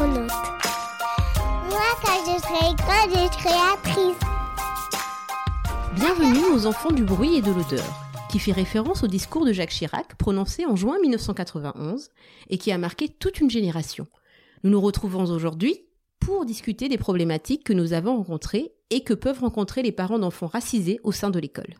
Astronaute. Moi, quand je serai grande, je serai actrice. Bienvenue aux enfants du bruit et de l'odeur, qui fait référence au discours de Jacques Chirac prononcé en juin 1991 et qui a marqué toute une génération. Nous nous retrouvons aujourd'hui pour discuter des problématiques que nous avons rencontrées et que peuvent rencontrer les parents d'enfants racisés au sein de l'école.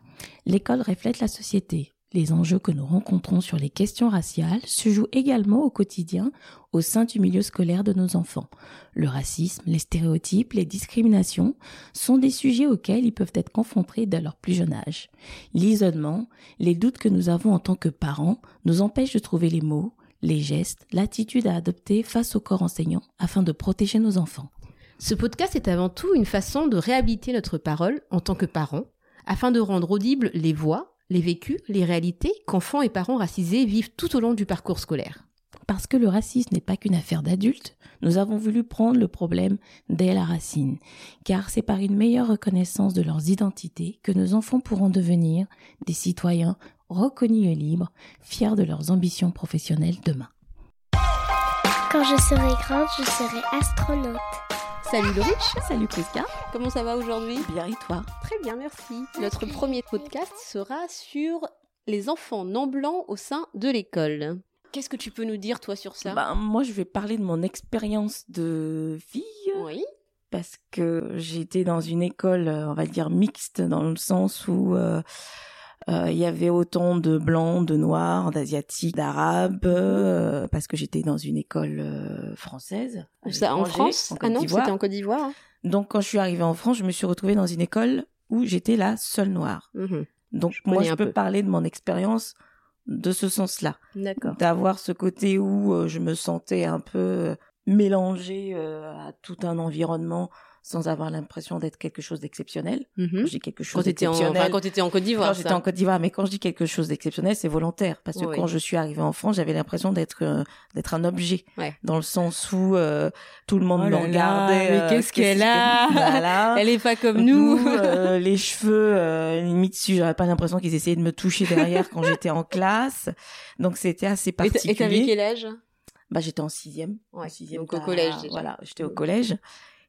L'école reflète la société. Les enjeux que nous rencontrons sur les questions raciales se jouent également au quotidien au sein du milieu scolaire de nos enfants. Le racisme, les stéréotypes, les discriminations sont des sujets auxquels ils peuvent être confrontés dès leur plus jeune âge. L'isolement, les doutes que nous avons en tant que parents nous empêchent de trouver les mots, les gestes, l'attitude à adopter face au corps enseignant afin de protéger nos enfants. Ce podcast est avant tout une façon de réhabiliter notre parole en tant que parents, afin de rendre audibles les voix, les vécus, les réalités qu'enfants et parents racisés vivent tout au long du parcours scolaire. Parce que le racisme n'est pas qu'une affaire d'adultes, nous avons voulu prendre le problème dès la racine, car c'est par une meilleure reconnaissance de leurs identités que nos enfants pourront devenir des citoyens reconnus et libres, fiers de leurs ambitions professionnelles demain. Quand je serai grande, je serai astronaute. Salut Lorich, Salut Prisca, comment ça va aujourd'hui? Bien et toi? Très bien, merci. Notre premier podcast sera sur les enfants non blancs au sein de l'école. Qu'est-ce que tu peux nous dire toi sur ça? Ben, Moi je vais parler de mon expérience de vie, Oui. parce que j'ai été dans une école, euh, on va dire, mixte, dans le sens où euh, il y avait autant de blancs, de noirs, d'asiatiques, d'arabes, euh, parce que j'étais dans une école euh, française. ça en France? en Ah non, c'était en Côte d'Ivoire. hein. Donc quand je suis arrivée en France, je me suis retrouvée dans une école où j'étais la seule noire. Mhm. Donc Je moi je peux peu. parler de mon expérience de ce sens-là. D'accord. d'avoir ce côté où euh, je me sentais un peu euh, mélangée euh, à tout un environnement sans avoir l'impression d'être quelque chose d'exceptionnel. Quand je dis quelque chose d'exceptionnel, enfin, quand t'étais en Côte d'Ivoire. quand j'étais en Côte d'Ivoire, mais quand je dis quelque chose d'exceptionnel, c'est volontaire parce que Oui. quand je suis arrivée en France, j'avais l'impression d'être euh, d'être un objet, Ouais. dans le sens où euh, tout le monde Oh me regardait. mais euh, qu'est-ce qu'elle a Voilà. Elle est pas comme nous. euh, les cheveux, euh, limite, si j'avais pas l'impression qu'ils essayaient de me toucher derrière quand j'étais en classe. Donc c'était assez t'a- Et particulier. t'avais quel âge? Bah, j'étais en sixième. Ouais, En sixième, donc au collège déjà. Voilà, j'étais au collège.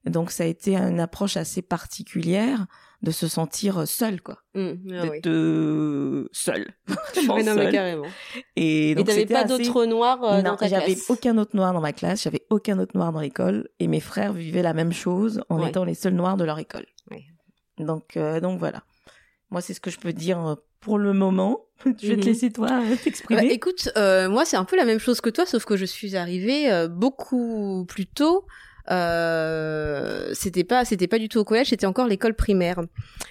Donc ça a été une approche assez particulière de se sentir seule, quoi. Mhm. Ah oui. D'être euh, non, mais seule. carrément. Et donc t'avais pas assez- d'autres noirs euh, non, dans ta j'avais classe? aucun autre noir dans ma classe, j'avais aucun autre noir dans l'école, et mes frères vivaient la même chose en Ouais. étant les seuls noirs de leur école. Ouais. Donc, euh, donc voilà. Moi, c'est ce que je peux dire euh, pour le moment. je vais Mhm. te laisser toi euh, Bah, t'exprimer. écoute, euh, moi c'est un peu la même chose que toi, sauf que je suis arrivée euh, beaucoup plus tôt. Euh, c'était pas, c'était pas du tout au collège, c'était encore l'école primaire.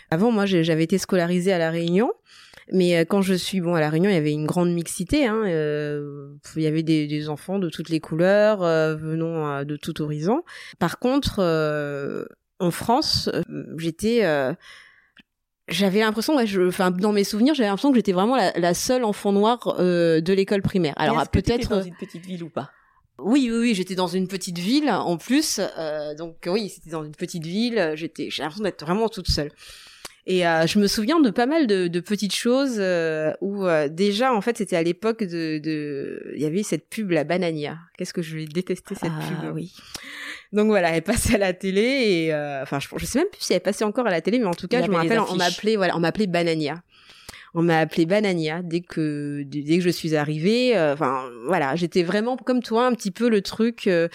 Avant, moi, j'avais été scolarisée à la Réunion, mais euh, quand je suis bon à la Réunion, il y avait une grande mixité. Hein, euh, il y avait des, des enfants de toutes les couleurs, euh, venant euh, de tout horizon. Par contre, euh, en France, j'étais euh, j'avais l'impression, ouais, je, enfin, dans mes souvenirs, j'avais l'impression que j'étais vraiment la, la seule enfant noire euh, de l'école primaire. Alors t'étais peut-être, dans une petite ville ou pas? Oui, oui, oui, j'étais dans une petite ville en plus, euh, donc oui, c'était dans une petite ville. J'étais, j'ai l'impression d'être vraiment toute seule. Et euh, je me souviens de pas mal de, de petites choses euh, où euh, déjà, en fait, c'était à l'époque de, de, il y avait cette pub la Banania. Qu'est-ce que je l'ai détesté cette Ah pub. oui. Donc voilà, elle passait à la télé et euh, enfin je, je sais même plus si elle passait encore à la télé, mais en tout cas je me rappelle on m'appelait voilà on m'appelait Banania. On m'a appelé Banania dès que dès que je suis arrivée. euh, Enfin voilà, j'étais vraiment comme toi un petit peu le truc. Euh,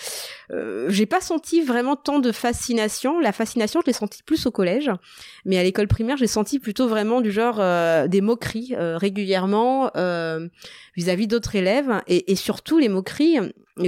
euh, j'ai pas senti vraiment tant de fascination. La fascination, je l'ai senti plus au collège, mais à l'école primaire, j'ai senti plutôt vraiment du genre des moqueries régulièrement vis-à-vis d'autres élèves et, et surtout les moqueries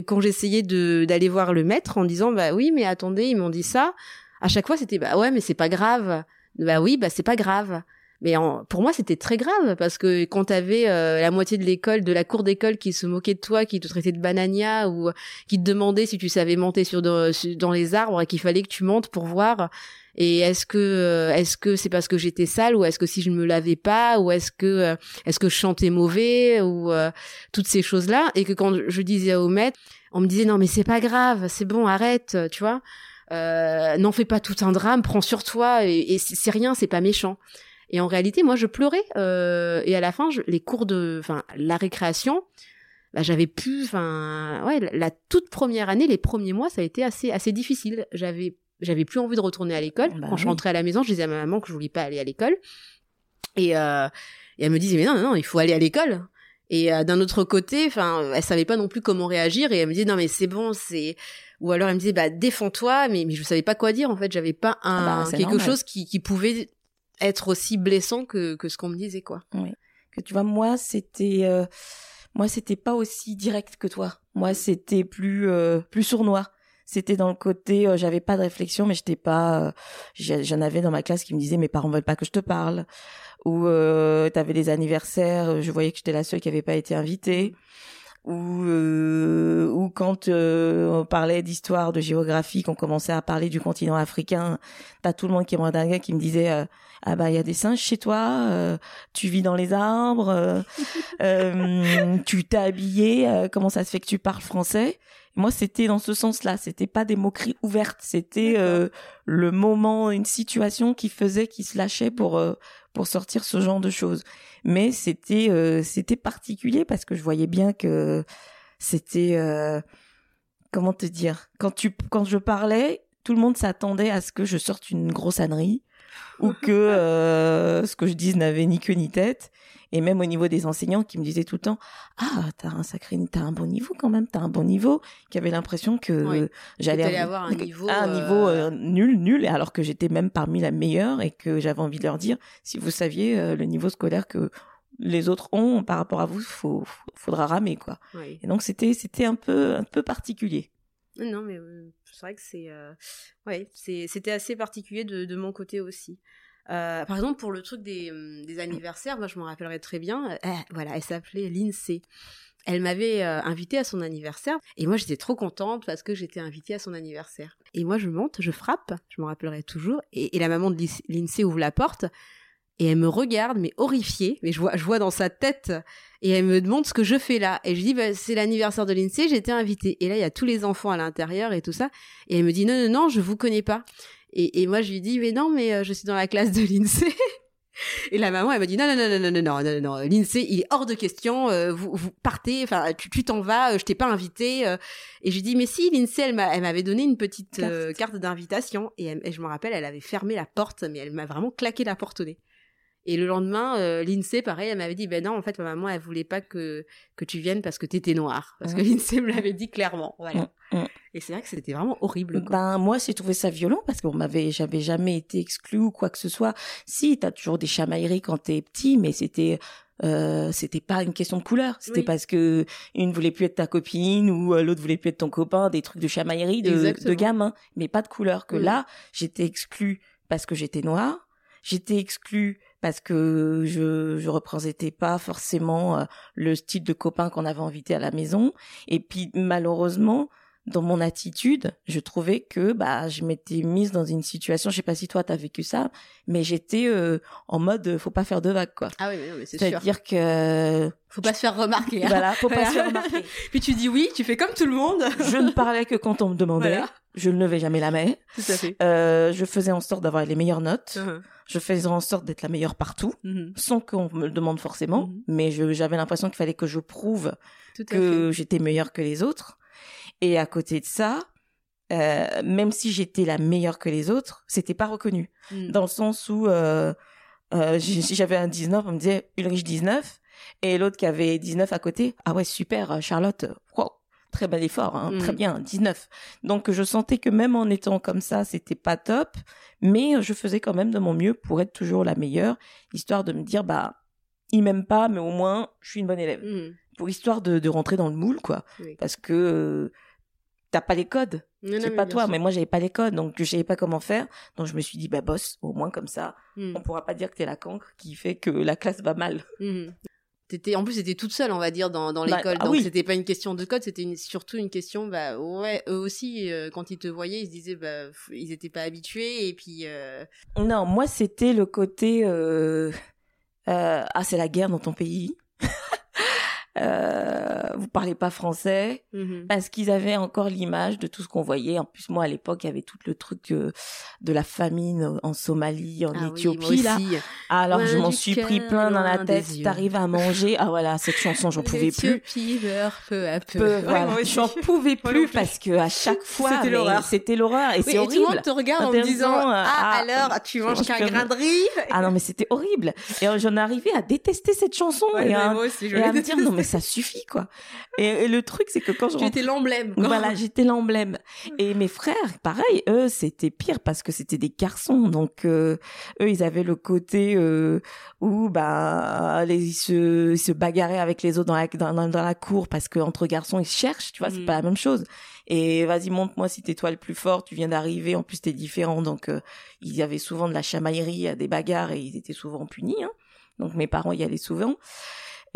quand j'essayais de d'aller voir le maître en disant bah oui mais attendez ils m'ont dit ça. À chaque fois c'était bah ouais mais c'est pas grave. Bah oui bah c'est pas grave. Mais en- pour moi, c'était très grave parce que quand t'avais euh, la moitié de l'école, de la cour d'école qui se moquait de toi, qui te traitait de banania ou qui te demandait si tu savais monter sur dans les arbres et qu'il fallait que tu montes pour voir. Et est-ce que euh, est-ce que c'est parce que j'étais sale ou est-ce que si je me lavais pas ou est-ce que euh, est-ce que je chantais mauvais ou euh, toutes ces choses là et que quand je disais au maître, on me disait non mais c'est pas grave, c'est bon arrête, tu vois. Euh, n'en fais pas tout un drame, prends sur toi et, c'est rien, c'est pas méchant. Et en réalité, moi, je pleurais. euh, et à la fin, je- les cours de, enfin, la récréation, bah, j'avais plus, enfin, ouais, la, la toute première année, les premiers mois, ça a été assez, assez difficile. J'avais, j'avais plus envie de retourner à l'école. Bah Quand je rentrais à la maison, je disais à ma maman que je voulais pas aller à l'école. Et, euh, et elle me disait, mais non, non, non, il faut aller à l'école. Et euh, d'un autre côté, enfin, elle savait pas non plus comment réagir. Et elle me disait, non, mais c'est bon, c'est. Ou alors elle me disait, bah, défends-toi. Mais, mais je savais pas quoi dire. En fait, j'avais pas un Ah bah, quelque normal. chose qui, qui pouvait être aussi blessant que, que ce qu'on me disait, quoi. que tu vois moi c'était euh, moi c'était pas aussi direct que toi. Moi c'était plus euh, plus sournois. C'était dans le côté euh, j'avais pas de réflexion mais j'étais pas euh, j'en avais dans ma classe qui me disaient mes parents veulent pas que je te parle. Ou euh, t'avais des anniversaires euh, je voyais que j'étais la seule qui avait pas été invitée. Ou quand euh, on parlait d'histoire de géographie qu'on commençait à parler du continent africain t'as tout le monde qui me regardait qui me disait euh, ah bah il y a des singes chez toi euh, tu vis dans les arbres, euh, euh, tu t'es habillé, euh, comment ça se fait que tu parles français? Moi, c'était dans ce sens-là, c'était pas des moqueries ouvertes, c'était euh, le moment, une situation qui faisait qu'il se lâchait pour euh, pour sortir ce genre de choses. Mais c'était euh, c'était particulier parce que je voyais bien que c'était euh, comment te dire? Quand tu quand je parlais, tout le monde s'attendait à ce que je sorte une grosse ânerie ou que euh, ce que je dise n'avait ni queue ni tête. Et même au niveau des enseignants qui me disaient tout le temps, ah, t'as un sacré, t'as un bon niveau quand même, t'as un bon niveau, qui avaient l'impression que Oui. j'allais avoir un niveau, un euh, niveau euh, nul, nul, alors que j'étais même parmi la meilleure et que j'avais envie de leur dire, si vous saviez euh, le niveau scolaire que les autres ont par rapport à vous, faut, faudra ramer quoi. Oui. Et donc c'était c'était un peu un peu particulier. Non, mais euh, c'est vrai que c'est, euh, ouais, c'était assez particulier de, de mon côté aussi. Euh, par exemple, pour le truc des, hum, des anniversaires, moi je me rappellerai très bien. euh, voilà, elle s'appelait Lindsay. Elle m'avait invitée à son anniversaire et moi j'étais trop contente parce que j'étais invitée à son anniversaire. Et moi je monte, je frappe, je me rappellerai toujours. Et, et la maman de Lindsay ouvre la porte et elle me regarde mais horrifiée. Mais je vois, je vois dans sa tête et elle me demande ce que je fais là. Et je dis, bah, c'est l'anniversaire de l'INSEE, été invitée. Et là, il y a tous les enfants à l'intérieur et tout ça. Et elle me dit, non, non, non, je vous connais pas. Et, et moi, je lui dis, mais non, mais euh, je suis dans la classe de l'INSEE. Et la maman, elle m'a dit, non, non, non, non, non, non, non, non, non, l'INSEE, il est hors de question, euh, vous, vous partez, enfin, tu t'en vas, euh, je t'ai pas invité. euh. Et j'ai dit, mais si, l'INSEE, elle m'a- elle m'avait donné une petite euh, carte d'invitation. Et, et je me rappelle, elle avait fermé la porte, mais elle m'a vraiment claqué la porte au nez. Et le lendemain, euh, l'INSEE, pareil, elle m'avait dit, ben non, en fait, ma maman, elle voulait pas que, que tu viennes parce que t'étais noire. Parce que Mhm. l'INSEE me l'avait dit clairement. Voilà. Mm, mm. Et c'est vrai que c'était vraiment horrible. quoi. Ben moi j'ai trouvé ça violent parce qu'on m'avait j'avais jamais été exclue ou quoi que ce soit. Si t'as toujours des chamailleries quand t'es petit, mais c'était euh, c'était pas une question de couleur. C'était Oui. parce que une voulait plus être ta copine ou euh, l'autre voulait plus être ton copain, des trucs de chamaillerie de, Exactement. de gamin, mais pas de couleur. Que là j'étais exclue parce que j'étais noire. J'étais exclue parce que je je représentais pas forcément euh, le style de copain qu'on avait invité à la maison. Et puis malheureusement dans mon attitude, je trouvais que bah je m'étais mise dans une situation, je sais pas si toi t'as vécu ça, mais j'étais euh, en mode faut pas faire de vagues quoi. Ah oui, c'est sûr. C'est-à-dire que Faut pas se faire remarquer. hein. voilà, faut pas se faire remarquer. Puis tu dis oui, tu fais comme tout le monde. Je ne parlais que quand on me demandait, Voilà. je ne levais jamais la main. Tout à fait. Euh, je faisais en sorte d'avoir les meilleures notes, Mhm. je faisais en sorte d'être la meilleure partout, Mhm. sans qu'on me le demande forcément, Mhm. mais j'avais l'impression qu'il fallait que je prouve que j'étais meilleure que les autres. Et à côté de ça, euh, même si j'étais la meilleure que les autres, c'était pas reconnu. Mhm. Dans le sens où, euh, Euh, j'avais un 19, on me disait Ulrich 19. Et l'autre qui avait 19 à côté, ah ouais, super, Charlotte, wow, très bel effort, hein, Mm. très bien, 19. Donc je sentais que même en étant comme ça, c'était pas top, mais je faisais quand même de mon mieux pour être toujours la meilleure, histoire de me dire, bah, il m'aime pas, mais au moins, je suis une bonne élève. Mhm. Pour histoire de, de rentrer dans le moule, quoi. Oui. Parce que t'as pas les codes. C'est pas toi, sûr. mais moi j'avais pas les codes, donc je savais pas comment faire. Donc je me suis dit, bah boss, au moins comme ça, Mhm. on pourra pas dire que t'es la cancre qui fait que la classe va mal. T'étais, en plus, t'étais toute seule, on va dire, dans, dans Bah, l'école. ah donc, oui. c'était pas une question de code, c'était surtout une question, bah, ouais, eux aussi, euh, quand ils te voyaient, ils se disaient, bah, ils étaient pas habitués, et puis, euh, Non, moi c'était le côté euh, ah c'est la guerre dans ton pays. Euh, vous parlez pas français mhm. parce qu'ils avaient encore l'image de tout ce qu'on voyait. En plus moi à l'époque il y avait tout le truc euh, de la famine en Somalie, en Ah Éthiopie là. Alors je m'en suis pris plein dans la tête. T'arrives à manger. Ah voilà cette chanson j'en pouvais plus. Meurt peu à peu. Peu, Ouais, voilà. J'en pouvais plus parce que à chaque fois C'était l'horreur. C'était l'horreur et Oui, c'est et tout le horrible. monde te regarde en disant, ah, ah, alors, tu manges qu'un grain de riz. Ah non mais c'était horrible. Et euh, j'en arrivais à détester cette chanson Ouais, et, à, moi aussi, je et à me dire non mais ça suffit quoi. Et, et le truc c'est que quand je Tu rentrais- étais l'emblème. voilà j'étais l'emblème et mes frères pareil eux c'était pire parce que c'était des garçons donc euh, eux ils avaient le côté euh, où bah les, ils se ils se bagarraient avec les autres dans la dans, la cour parce que entre garçons ils se cherchent tu vois c'est Mhm. pas la même chose et vas-y montre-moi si t'es toi le plus fort tu viens d'arriver en plus t'es différent donc euh, il y avait souvent de la chamaillerie des bagarres et ils étaient souvent punis hein. donc mes parents y allaient souvent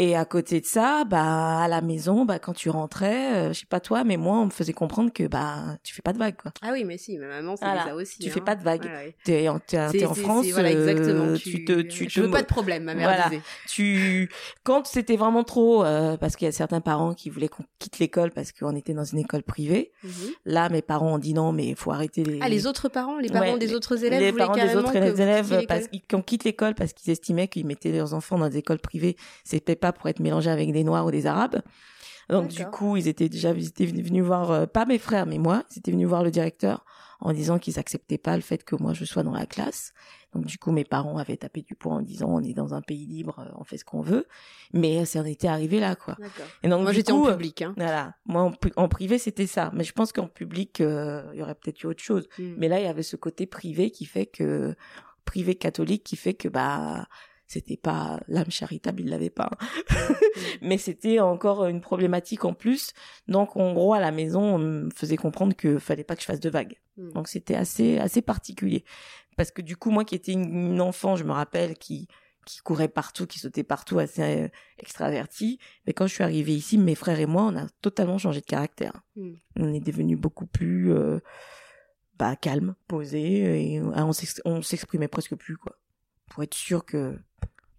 et à côté de ça, bah à la maison, bah quand tu rentrais, euh, je sais pas toi, mais moi on me faisait comprendre que bah tu fais pas de vagues quoi. Ah oui, mais si, ma maman, c'est Voilà. ça aussi. Tu hein. fais pas de vagues. Ouais, ouais. T'es en, t'es en France, voilà, exactement. euh, tu, tu te, tu je te veux pas de problème, ma mère Voilà. disait. tu quand c'était vraiment trop euh, parce qu'il y a certains parents qui voulaient qu'on quitte l'école parce qu'on était dans une école privée. Mhm. Là, mes parents ont dit non, mais il faut arrêter les Ah, les autres parents, les parents Ouais, des les- autres élèves, les parents des autres élèves parce qu'on quitte l'école parce qu'ils estimaient qu'ils mettaient leurs enfants dans des écoles privées, c'était pas pour être mélangés avec des noirs ou des arabes. Donc du coup, ils étaient déjà ils étaient venus voir euh, pas mes frères mais moi, ils étaient venus voir le directeur en disant qu'ils acceptaient pas le fait que moi je sois dans la classe. Donc du coup, mes parents avaient tapé du poing en disant on est dans un pays libre, euh, on fait ce qu'on veut. Mais ça en était arrivé là quoi. D'accord. Et donc Moi, du j'étais coup, en euh, public. Hein. Voilà, moi en, privé c'était ça, mais je pense qu'en public euh, il y aurait peut-être eu autre chose. Mm. Mais là il y avait ce côté privé qui fait que privé catholique qui fait que bah c'était pas l'âme charitable, il l'avait pas. mais c'était encore une problématique en plus. Donc en gros à la maison on me faisait comprendre que fallait pas que je fasse de vagues. Mm. Donc c'était assez assez particulier parce que du coup moi qui étais une, enfant, je me rappelle qui qui courait partout, qui sautait partout, assez euh, extraverti. Mais quand je suis arrivée ici, mes frères et moi, on a totalement changé de caractère. Mm. On est devenus beaucoup plus euh, bah, calmes, posés, et on s'exprimait presque plus, quoi. Pour être sûr que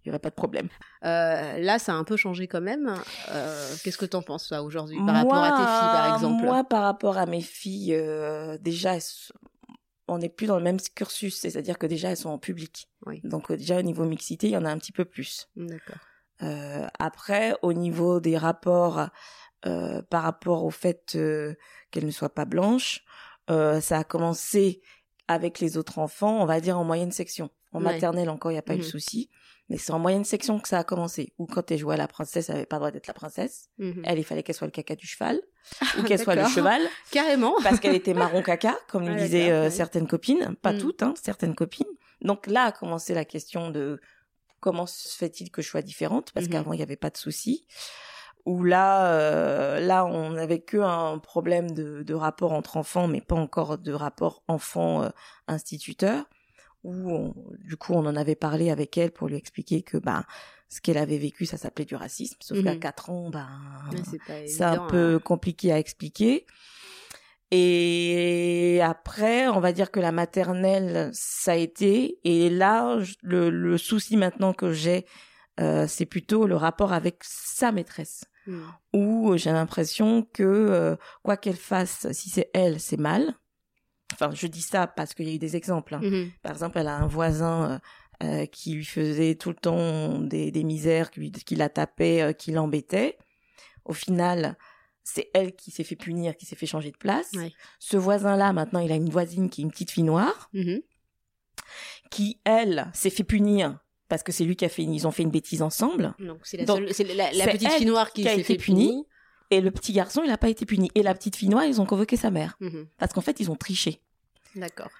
il y aurait pas de problème. Euh, là, ça a un peu changé quand même. Euh, Qu'est-ce que t'en penses, toi, aujourd'hui, par rapport à tes filles, par exemple Moi, par rapport à mes filles, euh, déjà, on n'est plus dans le même cursus, c'est-à-dire que déjà, elles sont en public. Oui. Donc déjà, au niveau mixité, il y en a un petit peu plus. D'accord. Après, au niveau des rapports, par rapport au fait euh, qu'elle ne soit pas blanche, euh, ça a commencé avec les autres enfants, on va dire en moyenne section. En Ouais. maternelle encore, il n'y a pas eu Mhm. de souci. Mais c'est en moyenne section que ça a commencé. Ou quand elle jouait à la princesse, elle avait pas le droit d'être la princesse. Mhm. Elle, il fallait qu'elle soit le caca du cheval. ou qu'elle soit le cheval. Carrément. Parce qu'elle était marron caca, comme Ah, le disaient euh, ouais. certaines copines. Pas Mm. toutes, hein, certaines copines. Donc là a commencé la question de comment se fait-il que je sois différente? Parce Mhm. qu'avant, il n'y avait pas de souci. Où là, euh, là, on n'avait que un problème de, de rapport entre enfants, mais pas encore de rapport enfant-instituteur. Où on- du coup, on en avait parlé avec elle pour lui expliquer que bah, ce qu'elle avait vécu, ça s'appelait du racisme. Sauf qu'à Mhm. 4 ans, bah, c'est un peu hein. compliqué à expliquer. Et après, on va dire que la maternelle, ça a été. Et là, le, le souci maintenant que j'ai, euh, c'est plutôt le rapport avec sa maîtresse. Mm. Où j'ai l'impression que euh, quoi qu'elle fasse, si c'est elle, c'est mal. Enfin, je dis ça parce qu'il y a eu des exemples. hein. Mhm. Par exemple, elle a un voisin euh, euh, qui lui faisait tout le temps des, des misères, qui, qui la tapait, euh, qui l'embêtait. Au final, c'est elle qui s'est fait punir, qui s'est fait changer de place. Ouais. Ce voisin-là, maintenant, il a une voisine qui est une petite fille noire, Mhm. qui, elle, s'est fait punir parce que c'est lui qui a fait, une- ils ont fait une bêtise ensemble. Donc c'est la, Donc, seule- c'est la, la c'est petite fille noire qui, qui a s'est été fait punie. Et le petit garçon, il n'a pas été puni. Et la petite fille noire, ils ont convoqué sa mère. Mhm. Parce qu'en fait, ils ont triché. D'accord.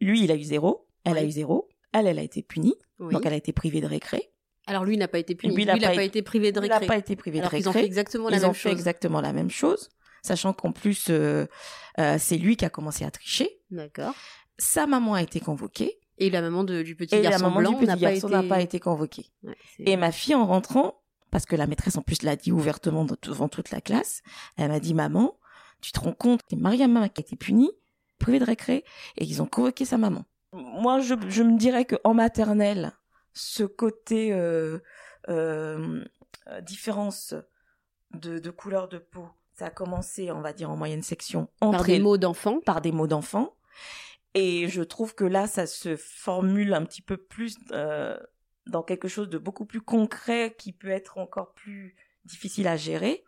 Lui, il a eu zéro. Elle a eu zéro. Elle, elle a été punie. Oui. Donc, elle a été privée de récré. Alors lui n'a pas été puni. Lui, il n'a pas pas, été- privé de Il n'a récré. pas été privé Alors de qu'ils ont récré. fait exactement la Ils même ont fait exactement la même chose. Sachant qu'en plus, euh, euh, c'est lui qui a commencé à tricher. D'accord. Sa maman a été convoquée. Et la maman de- du petit Et la garçon maman blanc du petit n'a pas été... pas été convoquée. Ouais, c'est- Et ma fille, en rentrant, parce que la maîtresse en plus l'a dit ouvertement de- devant toute la classe, elle m'a dit maman, tu te rends compte que Mariam qui a été punie, privée de récré, et ils ont convoqué sa maman. Moi, je, je me dirais que en maternelle, ce côté euh, euh, différence de, de couleur de peau, ça a commencé, on va dire, en moyenne section entre par des mots d'enfant. par des mots d'enfant. Et je trouve que là, ça se formule un petit peu plus euh, dans quelque chose de beaucoup plus concret qui peut être encore plus difficile à gérer.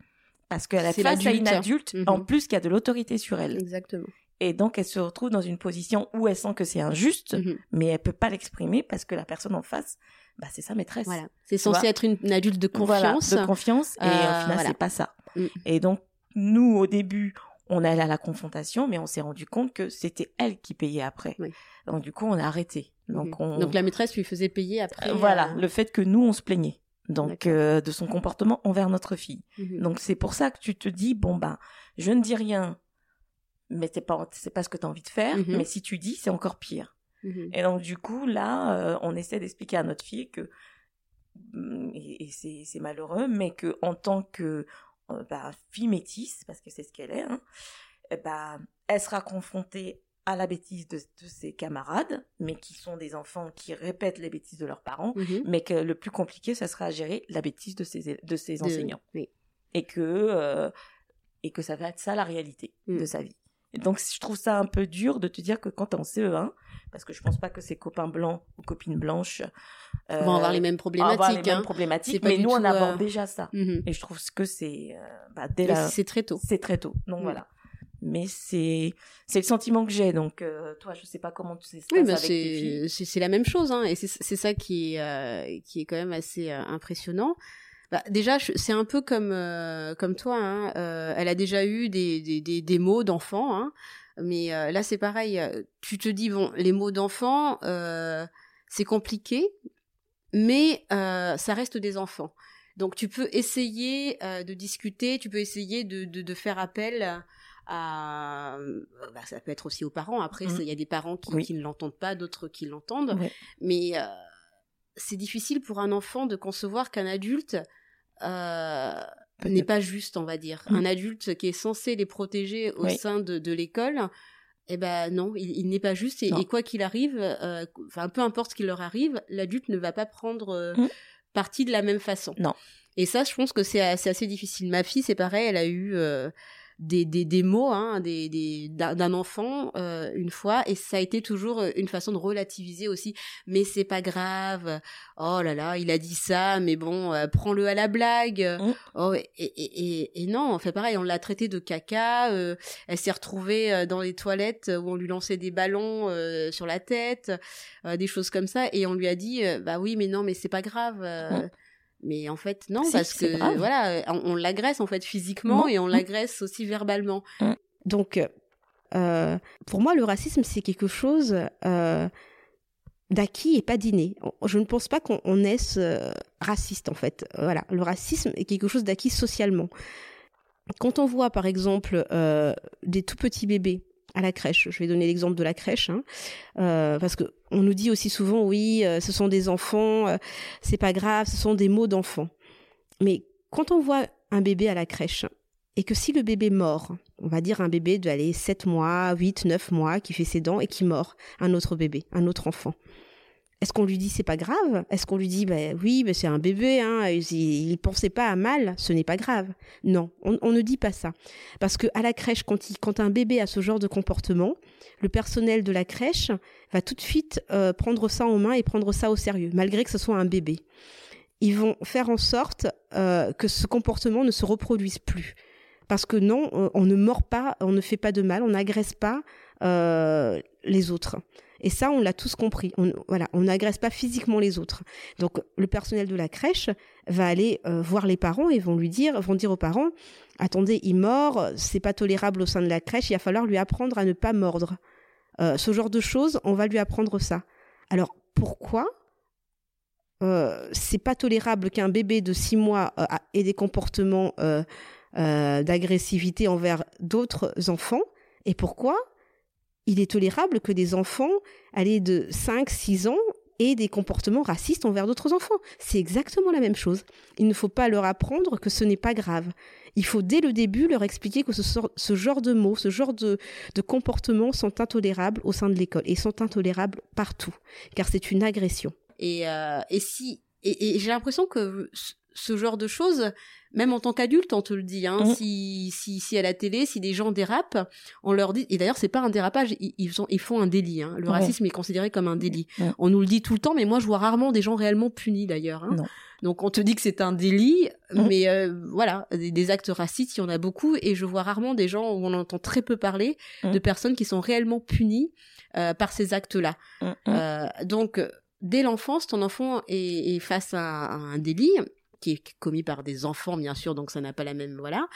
Parce qu'elle C'est face à une adulte, Mhm. en plus qui a de l'autorité sur elle. Exactement. Et donc, elle se retrouve dans une position où elle sent que c'est injuste, Mhm. mais elle peut pas l'exprimer parce que la personne en face, bah, c'est sa maîtresse. Voilà. C'est censé être une, une adulte de Voilà, confiance. de confiance. Et Euh, au final, voilà. c'est pas ça. Mm. Et donc, nous, au début, on allait à la confrontation, mais on s'est rendu compte que c'était elle qui payait après. Oui. Donc, du coup, on a arrêté. Donc, Mhm. on... Donc la maîtresse lui faisait payer après. Euh, voilà, euh, le fait que nous, on se plaignait. Donc, euh, de son comportement envers notre fille. mhm. Donc, c'est pour ça que tu te dis, bon, ben, je ne dis rien, mais c'est pas, c'est pas ce que tu as envie de faire. Mhm. Mais si tu dis, c'est encore pire. Mhm. Et donc, du coup, là, euh, on essaie d'expliquer à notre fille que, mm, et, et c'est malheureux, mais que en tant que euh, bah, fille métisse, parce que c'est ce qu'elle est, hein, eh bah, elle sera confrontée à la bêtise de, de ses camarades, mais qui sont des enfants qui répètent les bêtises de leurs parents, Mhm. mais que le plus compliqué, ça sera à gérer la bêtise de ses, de ses De- enseignants. oui. Et que, euh, et que ça va être ça la réalité Mm. de sa vie. Et donc, je trouve ça un peu dur de te dire que quand t'es en CE1, parce que je pense pas que ses copains blancs ou copines blanches euh, vont avoir les mêmes vont avoir les problématiques. mêmes hein. problématiques, mais nous, on aborde euh, déjà ça. Mhm. Et je trouve que c'est euh, bah, dès Mais la... C'est très tôt. c'est très tôt. Donc Mm. voilà. Mais c'est c'est le sentiment que j'ai. Donc euh, toi, je sais pas comment tu sais se Oui, passe bah c'est c'est la même chose, hein, et c'est c'est ça qui est euh, qui est quand même assez euh, impressionnant. Bah, déjà, c'est un peu comme euh, comme toi. Hein, euh, elle a déjà eu des des des, des mots d'enfant, hein, mais euh, là c'est pareil. Tu te dis bon, les mots d'enfant, c'est compliqué, mais ça reste des enfants. Donc tu peux essayer de discuter, tu peux essayer de de, de faire appel à bah, ça peut être aussi aux parents après ça, il y a des parents qui, Oui. qui ne l'entendent pas d'autres qui l'entendent mais c'est difficile pour un enfant de concevoir qu'un adulte euh, n'est pas juste on va dire Mhm. un adulte qui est censé les protéger au Oui. sein de, de l'école eh ben non, il, il n'est pas juste et, quoi qu'il arrive, euh, enfin peu importe ce qui leur arrive, l'adulte ne va pas prendre euh, Mm. parti de la même façon. Non. Et ça, je pense que c'est assez, assez difficile. Ma fille, c'est pareil, elle a eu des, des, des mots hein, des, des, d'un enfant euh, une fois, et ça a été toujours euh, une façon de relativiser aussi. Mais c'est pas grave. Oh là là, il a dit ça, mais bon, euh, prends-le à la blague. Mm. Oh, et, et, et, et non, on fait pareil, on l'a traité de caca. euh, elle s'est retrouvée euh, dans les toilettes où on lui lançait des ballons euh, sur la tête, euh, des choses comme ça, et on lui a dit, bah oui, mais non, mais c'est pas grave. euh, Mm. Mais en fait, non, Si, parce que grave. voilà, on, on l'agresse en fait physiquement et on Mm. l'agresse aussi verbalement. Mm. Donc, euh, pour moi, le racisme, c'est quelque chose euh, d'acquis et pas d'inné. Je ne pense pas qu'on on naisse euh, raciste en fait. Voilà, le racisme est quelque chose d'acquis socialement. Quand on voit par exemple euh, des tout petits bébés à la crèche, je vais donner l'exemple de la crèche, hein, euh, parce que on nous dit aussi souvent oui, euh, ce sont des enfants, euh, c'est pas grave, ce sont des mots d'enfants. Mais quand on voit un bébé à la crèche et que si le bébé mord, on va dire un bébé de aller 7 mois, 8, 9 mois qui fait ses dents et qui mord un autre bébé, un autre enfant. Est-ce qu'on lui dit c'est pas grave? Est-ce qu'on lui dit bah oui, mais c'est un bébé, hein, il, il pensait pas à mal, ce n'est pas grave Non, on, ne dit pas ça, parce que à la crèche, quand, un bébé a ce genre de comportement, le personnel de la crèche va tout de suite euh, prendre ça en main et prendre ça au sérieux, malgré que ce soit un bébé. Ils vont faire en sorte euh, que ce comportement ne se reproduise plus, parce que non, on, on ne mord pas, on ne fait pas de mal, on n'agresse pas euh, les autres. Et ça, on l'a tous compris. On, voilà, on n'agresse pas physiquement les autres. Donc, le personnel de la crèche va aller euh, voir les parents et vont lui dire, vont dire aux parents, attendez, il mord, c'est pas tolérable au sein de la crèche, il va falloir lui apprendre à ne pas mordre. Euh, ce genre de choses, on va lui apprendre ça. Alors, pourquoi euh, c'est pas tolérable qu'un bébé de six mois euh, ait des comportements d'agressivité envers d'autres enfants? Et pourquoi il est tolérable que des enfants allés de 5 6 ans aient des comportements racistes envers d'autres enfants. C'est exactement la même chose. Il ne faut pas leur apprendre que ce n'est pas grave. Il faut dès le début leur expliquer que ce, genre de mots, ce genre de, de comportements sont intolérables au sein de l'école et sont intolérables partout, car c'est une agression. Et, euh, et si et, et j'ai l'impression que ce- genre de choses, même en tant qu'adulte, on te le dit, hein, Mhm. si, si, si à la télé, si des gens dérapent, on leur dit, et d'ailleurs c'est pas un dérapage, ils, ils, font, ils font un délit. Hein. Le Ouais. racisme est considéré comme un délit. Ouais. On nous le dit tout le temps, mais moi je vois rarement des gens réellement punis d'ailleurs. Hein. Donc on te dit que c'est un délit, Mhm. mais euh, voilà, des, des actes racistes, il y en a beaucoup, et je vois rarement des gens où on entend très peu parler Mhm. de personnes qui sont réellement punies euh, par ces actes-là. Euh, donc, dès l'enfance, ton enfant est, est face à, à un délit qui est commis par des enfants, bien sûr, donc ça n'a pas la même, voilà.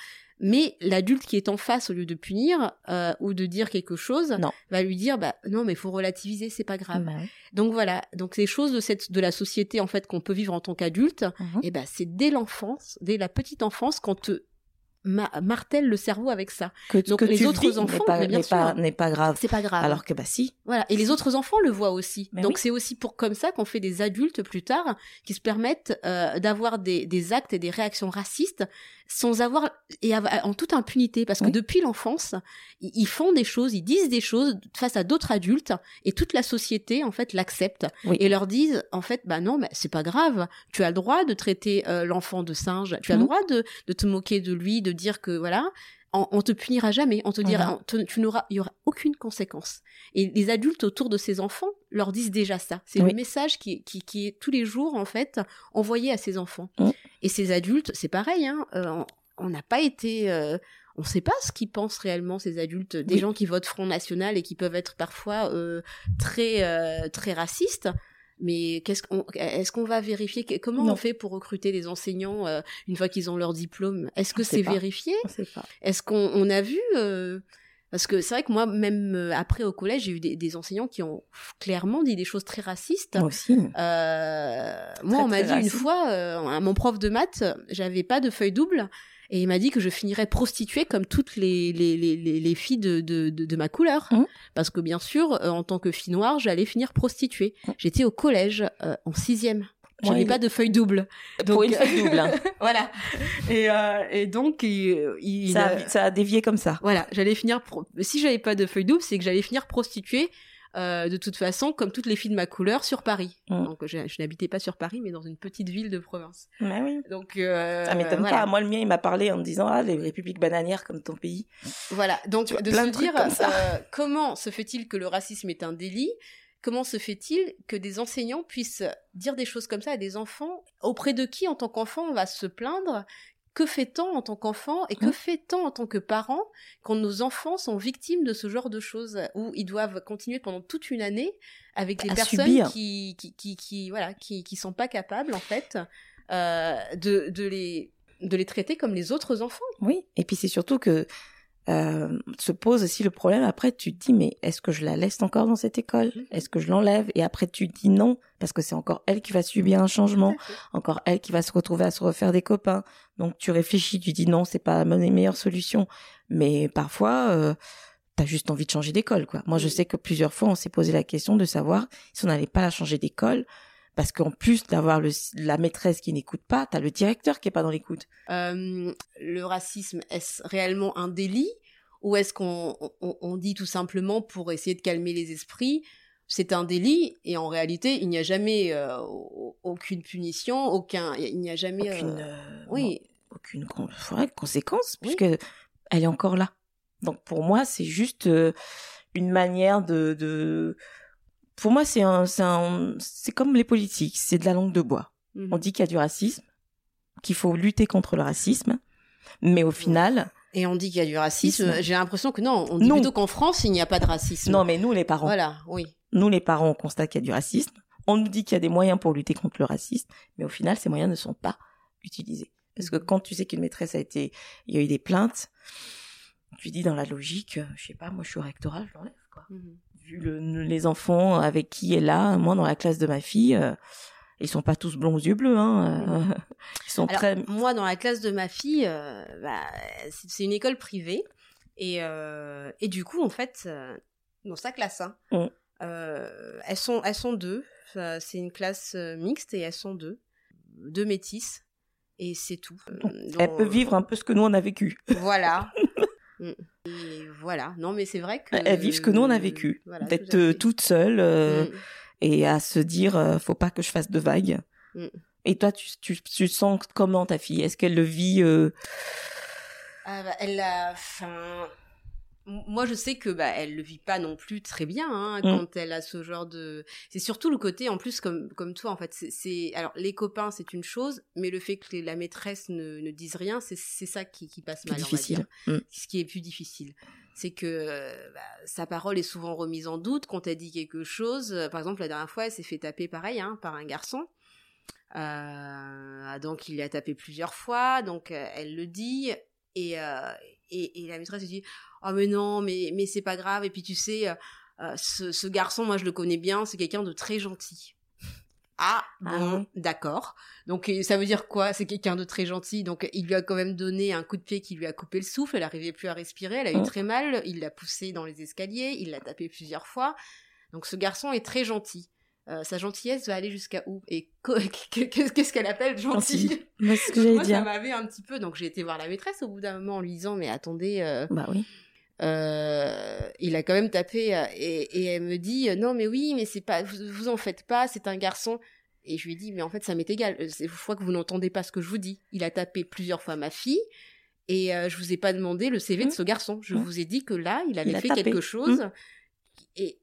Mais l'adulte qui est en face, au lieu de punir euh, ou de dire quelque chose, Non. va lui dire, bah non, mais il faut relativiser, c'est pas grave. Donc voilà, donc ces choses de cette de la société en fait qu'on peut vivre en tant qu'adulte, Mhm. et ben c'est dès l'enfance, dès la petite enfance qu'on te ma- martèle le cerveau avec ça. Que, Donc, que les tu autres enfants, n'est pas, pas, pas grave. C'est pas grave. Alors que bah si. Voilà, et les autres enfants le voient aussi. Mais Donc oui. c'est aussi pour comme ça qu'on fait des adultes plus tard qui se permettent euh, d'avoir des, des actes et des réactions racistes sans avoir et en toute impunité parce que Oui. depuis l'enfance, ils, ils font des choses, ils disent des choses face à d'autres adultes et toute la société en fait l'accepte Oui. et leur disent en fait bah non mais c'est pas grave, tu as le droit de traiter euh, l'enfant de singe, tu as le Mhm. droit de, de te moquer de lui, de dire que voilà on, on te punira jamais, on te dira, on te- tu n'auras, il y aura aucune conséquence. Et les adultes autour de ces enfants leur disent déjà ça. C'est Oui. le message qui, qui, qui est tous les jours en fait envoyé à ces enfants. Mm. Et ces adultes, c'est pareil. Hein, euh, on- n'a pas été, euh, on ne sait pas ce qu'ils pensent réellement ces adultes. Des Oui. gens qui votent Front National et qui peuvent être parfois euh, très très racistes. Mais qu'est-ce qu'on, est-ce qu'on va vérifier Comment Non. on fait pour recruter des enseignants euh, une fois qu'ils ont leur diplôme? Est-ce que c'est vérifié? On sait pas. est-ce qu'on on a vu euh, Parce que c'est vrai que moi, même euh, après au collège, j'ai eu des, des enseignants qui ont clairement dit des choses très racistes. Moi aussi. Euh, moi, on m'a dit une fois, euh, à mon prof de maths, j'avais pas de feuille double. Et il m'a dit que je finirais prostituée comme toutes les, les, les, les, les filles de, de, de, de ma couleur. Mhm. Parce que bien sûr, euh, en tant que fille noire, j'allais finir prostituée. Mhm. J'étais au collège euh, en sixième. Je il- pas de feuille double. Pour une feuille double. hein. voilà. Et, euh, et donc, il, il ça, a- a, ça a dévié comme ça. voilà, j'allais finir. Pro... Si j'avais pas de feuille double, c'est que j'allais finir prostituée. Euh, de toute façon, comme toutes les filles de ma couleur, sur Paris. Mm. Donc, je, je n'habitais pas sur Paris, mais dans une petite ville de province. Mais oui. Donc, euh, Ça m'étonne voilà. pas. Moi, le mien, il m'a parlé en me disant Ah, les républiques bananières comme ton pays. Voilà. Donc, vois, de se de dire euh, comment se fait-il que le racisme est un délit? Comment se fait-il que des enseignants puissent dire des choses comme ça à des enfants? Auprès de qui, en tant qu'enfant, on va se plaindre? Que fait-on en tant qu'enfant et que Mhm. fait-on en tant que parent quand nos enfants sont victimes de ce genre de choses où ils doivent continuer pendant toute une année avec des À personnes subir. qui, qui, qui, qui, voilà, qui, qui sont pas capables, en fait, euh, de, de, les, de les traiter comme les autres enfants? Oui. Et puis c'est surtout que euh, se pose aussi le problème. Après, tu te dis mais est-ce que je la laisse encore dans cette école? Mhm. Est-ce que je l'enlève? Et après, tu te dis non parce que c'est encore elle qui va subir un changement. encore elle qui va se retrouver à se refaire des copains. Donc tu réfléchis, tu dis non, c'est pas la meilleure solution. Mais parfois, euh, t'as juste envie de changer d'école, quoi. Moi, je sais que plusieurs fois, on s'est posé la question de savoir si on n'allait pas la changer d'école. Parce qu'en plus d'avoir la maîtresse qui n'écoute pas, t'as le directeur qui est pas dans l'écoute. Euh, le racisme, est-ce réellement un délit ou est-ce qu'on on, on dit tout simplement pour essayer de calmer les esprits c'est un délit et en réalité il n'y a jamais euh, au- aucune punition, aucun, il n'y a jamais. euh, Aucune, euh, oui, aucune con- ouais, conséquence Oui. puisque elle est encore là. Donc pour moi, c'est juste une manière de, de... Pour moi, c'est un, c'est comme les politiques, c'est de la langue de bois. mhm. On dit qu'il y a du racisme, qu'il faut lutter contre le racisme, mais au final, et on dit qu'il y a du racisme. Racisme. J'ai l'impression que non, on dit Non. plutôt qu'en France il n'y a pas de racisme. non, mais nous les parents, Voilà, oui. Nous les parents, on constate qu'il y a du racisme. On nous dit qu'il y a des moyens pour lutter contre le racisme, mais au final, ces moyens ne sont pas utilisés. Parce que quand tu sais qu'une maîtresse a été, il y a eu des plaintes, tu dis dans la logique, je sais pas, moi je suis au rectorat, je l'enlève quoi. Mhm. Vu le- les enfants avec qui elle est là, moi dans la classe de ma fille, euh, ils sont pas tous blonds aux yeux bleus, hein. euh, ils sont Alors, très. moi, dans la classe de ma fille, euh, bah, c'est une école privée. Et, euh, et du coup, en fait, dans sa classe, hein, Mm. Euh, elles, sont, elles sont deux. C'est une classe euh, mixte et elles sont deux. Deux métisses. Et c'est tout. Euh, Elle dans- peut vivre un peu ce que nous on a vécu. Voilà. Mm. Et voilà. Non, mais c'est vrai que. Elle vit ce que nous on a vécu, Voilà, d'être tout toute seule euh, Mm. et à se dire, euh, faut pas que je fasse de vagues. Mm. Et toi, tu, tu, tu sens comment ta fille? Est-ce qu'elle le vit euh, Ah bah, elle a, enfin, moi je sais que bah elle le vit pas non plus très bien hein, Mm. quand elle a ce genre de. C'est surtout le côté en plus comme comme toi en fait. c'est- alors les copains c'est une chose, mais le fait que la maîtresse ne, ne dise rien, c'est c'est ça qui, qui passe plus mal. on va difficile dire. Mm. Ce qui est plus difficile, c'est que bah, sa parole est souvent remise en doute quand elle dit quelque chose. Par exemple la dernière fois elle s'est fait taper pareil hein, par un garçon. Euh, donc il l'a tapé plusieurs fois, donc euh, elle le dit et, euh, et, et la maîtresse dit oh mais non mais mais c'est pas grave et puis tu sais euh, euh, ce, ce garçon moi je le connais bien c'est quelqu'un de très gentil. Ah Ah bon. d'accord. Donc ça veut dire quoi c'est quelqu'un de très gentil? Donc il lui a quand même donné un coup de pied qui lui a coupé le souffle. Elle arrivait plus à respirer. Elle a eu Mm. très mal. Il l'a poussé dans les escaliers. Il l'a tapé plusieurs fois. Donc ce garçon est très gentil Euh, sa gentillesse va aller jusqu'à où et qu'est-ce qu'elle appelle gentil Gentil. Bah, c'est ce que moi, ça m'avait un petit peu, donc j'ai été voir la maîtresse au bout d'un moment en lui disant, mais attendez, euh, Bah oui. euh, il a quand même tapé, et, et elle me dit, non mais oui, mais c'est pas, vous, vous en faites pas, c'est un garçon. Et je lui ai dit, mais en fait, ça m'est égal. C'est- Je crois que vous n'entendez pas ce que je vous dis. Il a tapé plusieurs fois ma fille, et je vous ai pas demandé le CV de Mm. ce garçon. Je Mm. vous ai dit que là, il avait Il fait tapé. quelque chose. Et,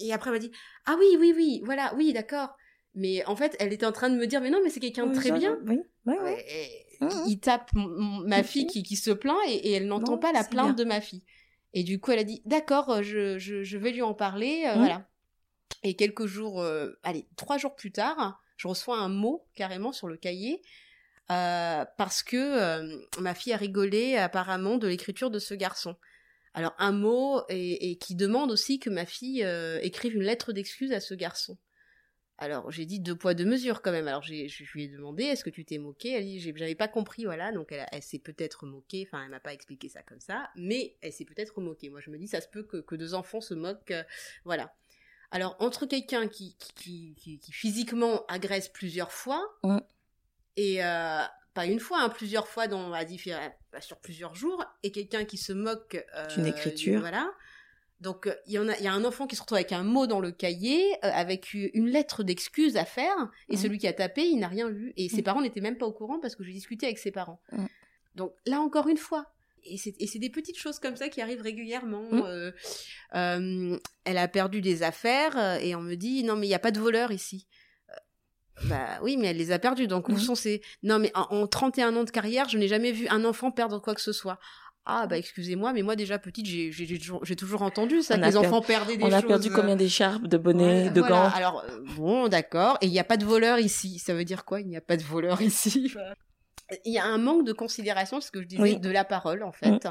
et après, elle m'a dit, ah oui, oui, oui, voilà, oui, d'accord. Mais en fait, elle était en train de me dire, mais non, mais c'est quelqu'un de très bien. Oui, oui, oui. Et Mhm. il tape ma fille qui, qui se plaint et, et elle n'entend pas la plainte bien. de ma fille. Et du coup, elle a dit D'accord, euh, je, je, je vais lui en parler. euh. Voilà. Et quelques jours, euh, allez, trois jours plus tard, je reçois un mot carrément sur le cahier euh, parce que ma fille a rigolé apparemment de l'écriture de ce garçon. Alors, un mot et, et qui demande aussi que ma fille euh, écrive une lettre d'excuse à ce garçon. Alors j'ai dit deux poids deux mesures quand même. Alors je lui ai demandé est-ce que tu t'es moqué? Elle dit j'avais pas compris voilà donc elle, s'est peut-être moquée. Enfin elle m'a pas expliqué ça comme ça, mais elle s'est peut-être moquée. Moi je me dis ça se peut que, que deux enfants se moquent, euh, voilà. Alors entre quelqu'un qui qui, qui, qui- qui physiquement agresse plusieurs fois et euh, pas une fois, hein, plusieurs fois dans à diffé- bah, sur plusieurs jours et quelqu'un qui se moque euh, D'une écriture. voilà. Donc euh, il y en a, il y a un enfant qui se retrouve avec un mot dans le cahier, euh, avec une lettre d'excuse à faire, et celui qui a tapé, il n'a rien vu, et ses parents n'étaient même pas au courant parce que j'ai discuté avec ses parents. Donc là encore une fois, et c'est des petites choses comme ça qui arrivent régulièrement. Euh, euh, elle a perdu des affaires euh, et on me dit non mais il n'y a pas de voleurs ici. Bah oui, mais elle les a perdus. Donc où Mhm. sont ces? Non, mais en, en 31 ans de carrière, je n'ai jamais vu un enfant perdre quoi que ce soit. Ah bah excusez-moi, mais moi déjà petite, j'ai j'ai- j'ai toujours, entendu ça, On que a les perdu- enfants perdaient des On a choses. perdu combien d'écharpes, de bonnets, Ouais, de voilà. gants? Alors euh, bon, d'accord. Et il n'y a pas de voleur ici. Ça veut dire quoi Il n'y a pas de voleur ici? Il y a un manque de considération, ce que je disais, Oui. de la parole en fait.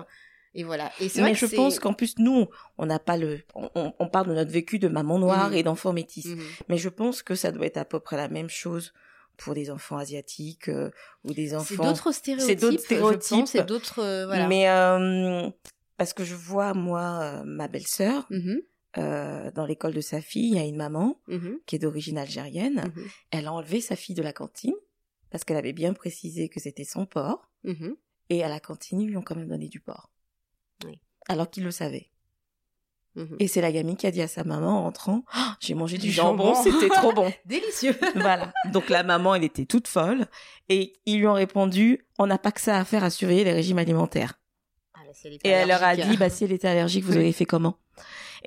Et voilà. Et c'est Mais je c'est- pense qu'en plus, nous, on n'a pas le... On, parle de notre vécu de maman noire Mhm. et d'enfants métis. Mhm. Mais je pense que ça doit être à peu près la même chose pour des enfants asiatiques euh, ou des C'est enfants... d'autres stéréotypes. d'autres je stéréotypes. C'est d'autres. euh, voilà. Mais euh, parce que je vois, moi, euh, ma belle-sœur, Mhm, euh, dans l'école de sa fille, il y a une maman qui est d'origine algérienne. Elle a enlevé sa fille de la cantine parce qu'elle avait bien précisé que c'était son porc. Et à la cantine, ils lui ont quand même donné du porc. Oui. Alors qu'il le savait. Mhm. Et c'est la gamine qui a dit à sa maman en rentrant, Ah, j'ai mangé du, Du jambon, jambon. c'était trop bon. Délicieux. voilà. Donc la maman, elle était toute folle. Et ils lui ont répondu, on n'a pas que ça à faire à surveiller les régimes alimentaires. Ah, si elle est Et elle leur a dit, bah, si elle était allergique, vous auriez fait comment?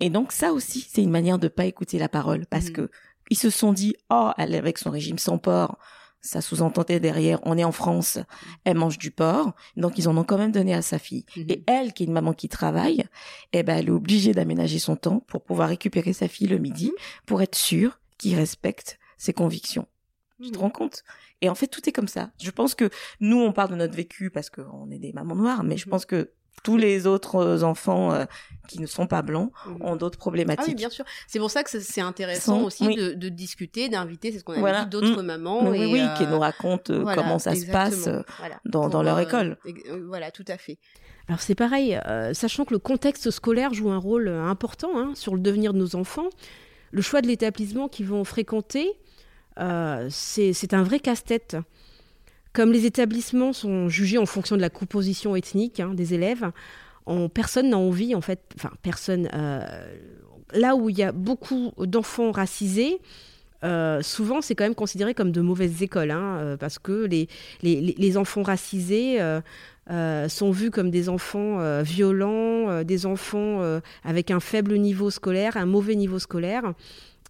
Et donc ça aussi, c'est une manière de pas écouter la parole. Parce Mhm. que ils se sont dit, oh, elle, avec son régime sans porc, ça sous-entendait derrière, on est en France, elle mange du porc, donc ils en ont quand même donné à sa fille. Mhm. Et elle, qui est une maman qui travaille, eh ben, elle est obligée d'aménager son temps pour pouvoir récupérer sa fille le midi, Mhm. pour être sûre qu'il respecte ses convictions. Tu te Mhm. rends compte? Et en fait, tout est comme ça. Je pense que nous, on parle de notre vécu parce qu'on est des mamans noires, mais je pense que tous les autres enfants euh, qui ne sont pas blancs Mhm. ont d'autres Ah problématiques. oui, bien sûr. C'est pour ça que c'est- intéressant Sont- aussi oui. de, de discuter, d'inviter, c'est ce qu'on avait Voilà. dit, d'autres Mm. mamans. oui, et, oui, euh, qui nous racontent euh, voilà, comment ça se passe. euh, Voilà. dans- Pour, dans leur euh, école. euh, Voilà, tout à fait. Alors c'est pareil, euh, sachant que le contexte scolaire joue un rôle euh, important hein, sur le devenir de nos enfants, le choix de l'établissement qu'ils vont fréquenter, euh, c'est c'est un vrai casse-tête. Comme les établissements sont jugés en fonction de la composition ethnique hein, des élèves, on- personne n'a envie, en fait, enfin personne, euh, là où il y a beaucoup d'enfants racisés, euh, souvent c'est quand même considéré comme de mauvaises écoles, hein, euh, parce que les, enfants racisés sont vus comme des enfants violents, des enfants avec un faible niveau scolaire, un mauvais niveau scolaire.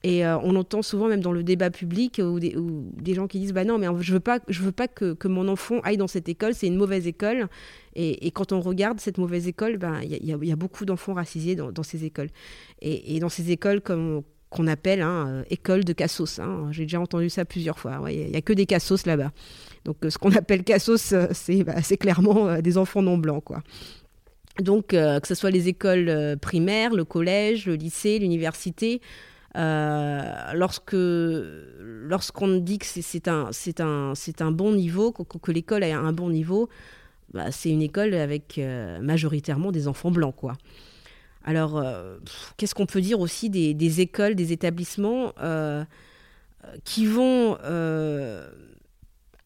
Et euh, on entend souvent, même dans le débat public, des, gens qui disent Bah non, mais je veux pas, je veux pas que, mon enfant aille dans cette école, c'est une mauvaise école. Et, quand on regarde cette mauvaise école, ben, il y, a- il y y a beaucoup d'enfants racisés dans, ces écoles. Et, dans ces écoles, qu'on appelle hein, euh, école de cassos. hein. J'ai déjà entendu ça plusieurs fois. Il n'y a, que des cassos là-bas. Donc euh, ce qu'on appelle cassos, c'est bah, c'est clairement des enfants non blancs. Donc que ce soit les écoles primaires, le collège, le lycée, l'université, euh, lorsque lorsqu'on dit que c'est- un, c'est un, bon niveau, que, l'école a un bon niveau, bah, c'est une école avec euh, majoritairement des enfants blancs. Alors, euh, qu'est-ce qu'on peut dire aussi des, des écoles, des établissements qui vont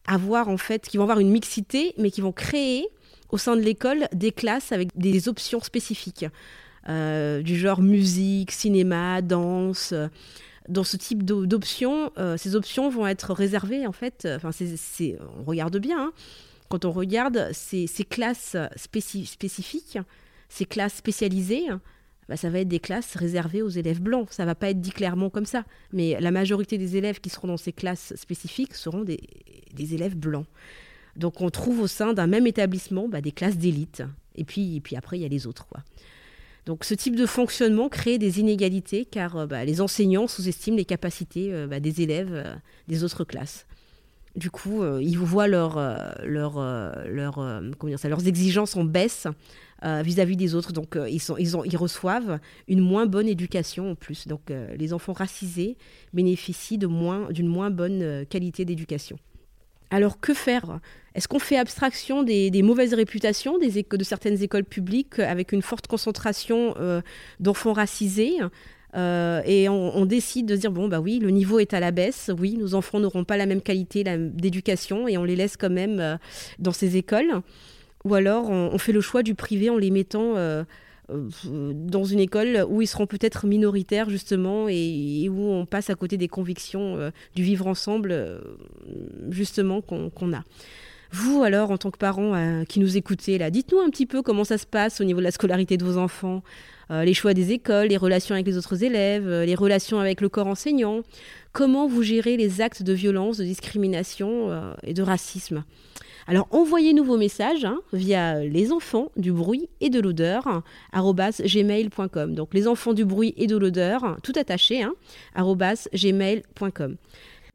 avoir en fait, qui vont avoir une mixité, mais qui vont créer au sein de l'école des classes avec des options spécifiques, euh, du genre musique, cinéma, danse. Dans ce type d'o- d'options, euh, ces options vont être réservées en fait. euh, Enfin, on regarde bien. hein. quand on regarde ces, ces classes spéci- spécifiques, ces classes spécialisées, bah, ça va être des classes réservées aux élèves blancs. Ça va pas être dit clairement comme ça. Mais la majorité des élèves qui seront dans ces classes spécifiques seront des, des élèves blancs. Donc on trouve au sein d'un même établissement bah, des classes d'élite. Et puis, et puis après, il y a les autres. Quoi. Donc ce type de fonctionnement crée des inégalités car euh, bah, les enseignants sous-estiment les capacités euh, bah, des élèves euh, des autres classes. Du coup, ils voient ça, leurs exigences en baisse vis-à-vis des autres. Donc, ils, sont, ils, ont, ils reçoivent une moins bonne éducation en plus. Donc, les enfants racisés bénéficient de moins, d'une moins bonne qualité d'éducation. Alors, que faire? Est-ce qu'on fait abstraction des, mauvaises réputations des de certaines écoles publiques avec une forte concentration euh, d'enfants racisés euh, et on, décide de dire bon bah oui le niveau est à la baisse oui nos enfants n'auront pas la même qualité d'éducation et on les laisse quand même euh, dans ces écoles? Ou alors on, fait le choix du privé en les mettant dans une école où ils seront peut-être minoritaires justement et, où on passe à côté des convictions euh, du vivre ensemble euh, justement qu'on a. Vous alors en tant que parents euh, qui nous écoutez là, dites-nous un petit peu comment ça se passe au niveau de la scolarité de vos enfants, euh, les choix des écoles, les relations avec les autres élèves, euh, les relations avec le corps enseignant, comment vous gérez les actes de violence, de discrimination euh, et de racisme? Alors envoyez-nous vos messages hein, via les enfants du bruit et de l'odeur gmail.com. Donc les enfants du bruit et de l'odeur, tout attaché, hein, gmail.com.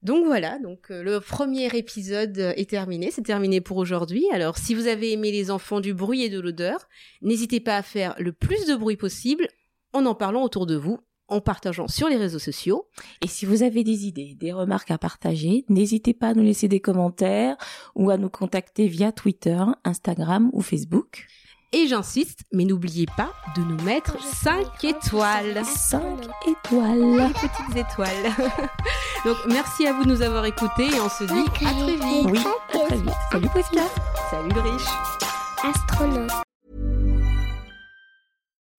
Donc voilà, donc euh, le premier épisode euh, est terminé, c'est terminé pour aujourd'hui. Alors si vous avez aimé les enfants du bruit et de l'odeur, n'hésitez pas à faire le plus de bruit possible en en parlant autour de vous, en partageant sur les réseaux sociaux. Et si vous avez des idées, des remarques à partager, n'hésitez pas à nous laisser des commentaires ou à nous contacter via Twitter, Instagram ou Facebook. Et j'insiste, mais n'oubliez pas de nous mettre 5 étoiles. 5 étoiles. Les petites étoiles. Donc merci à vous de nous avoir écoutés et on se dit à très vite. Oui, à très vite. Salut Prisca. Salut le riche. Astronaute.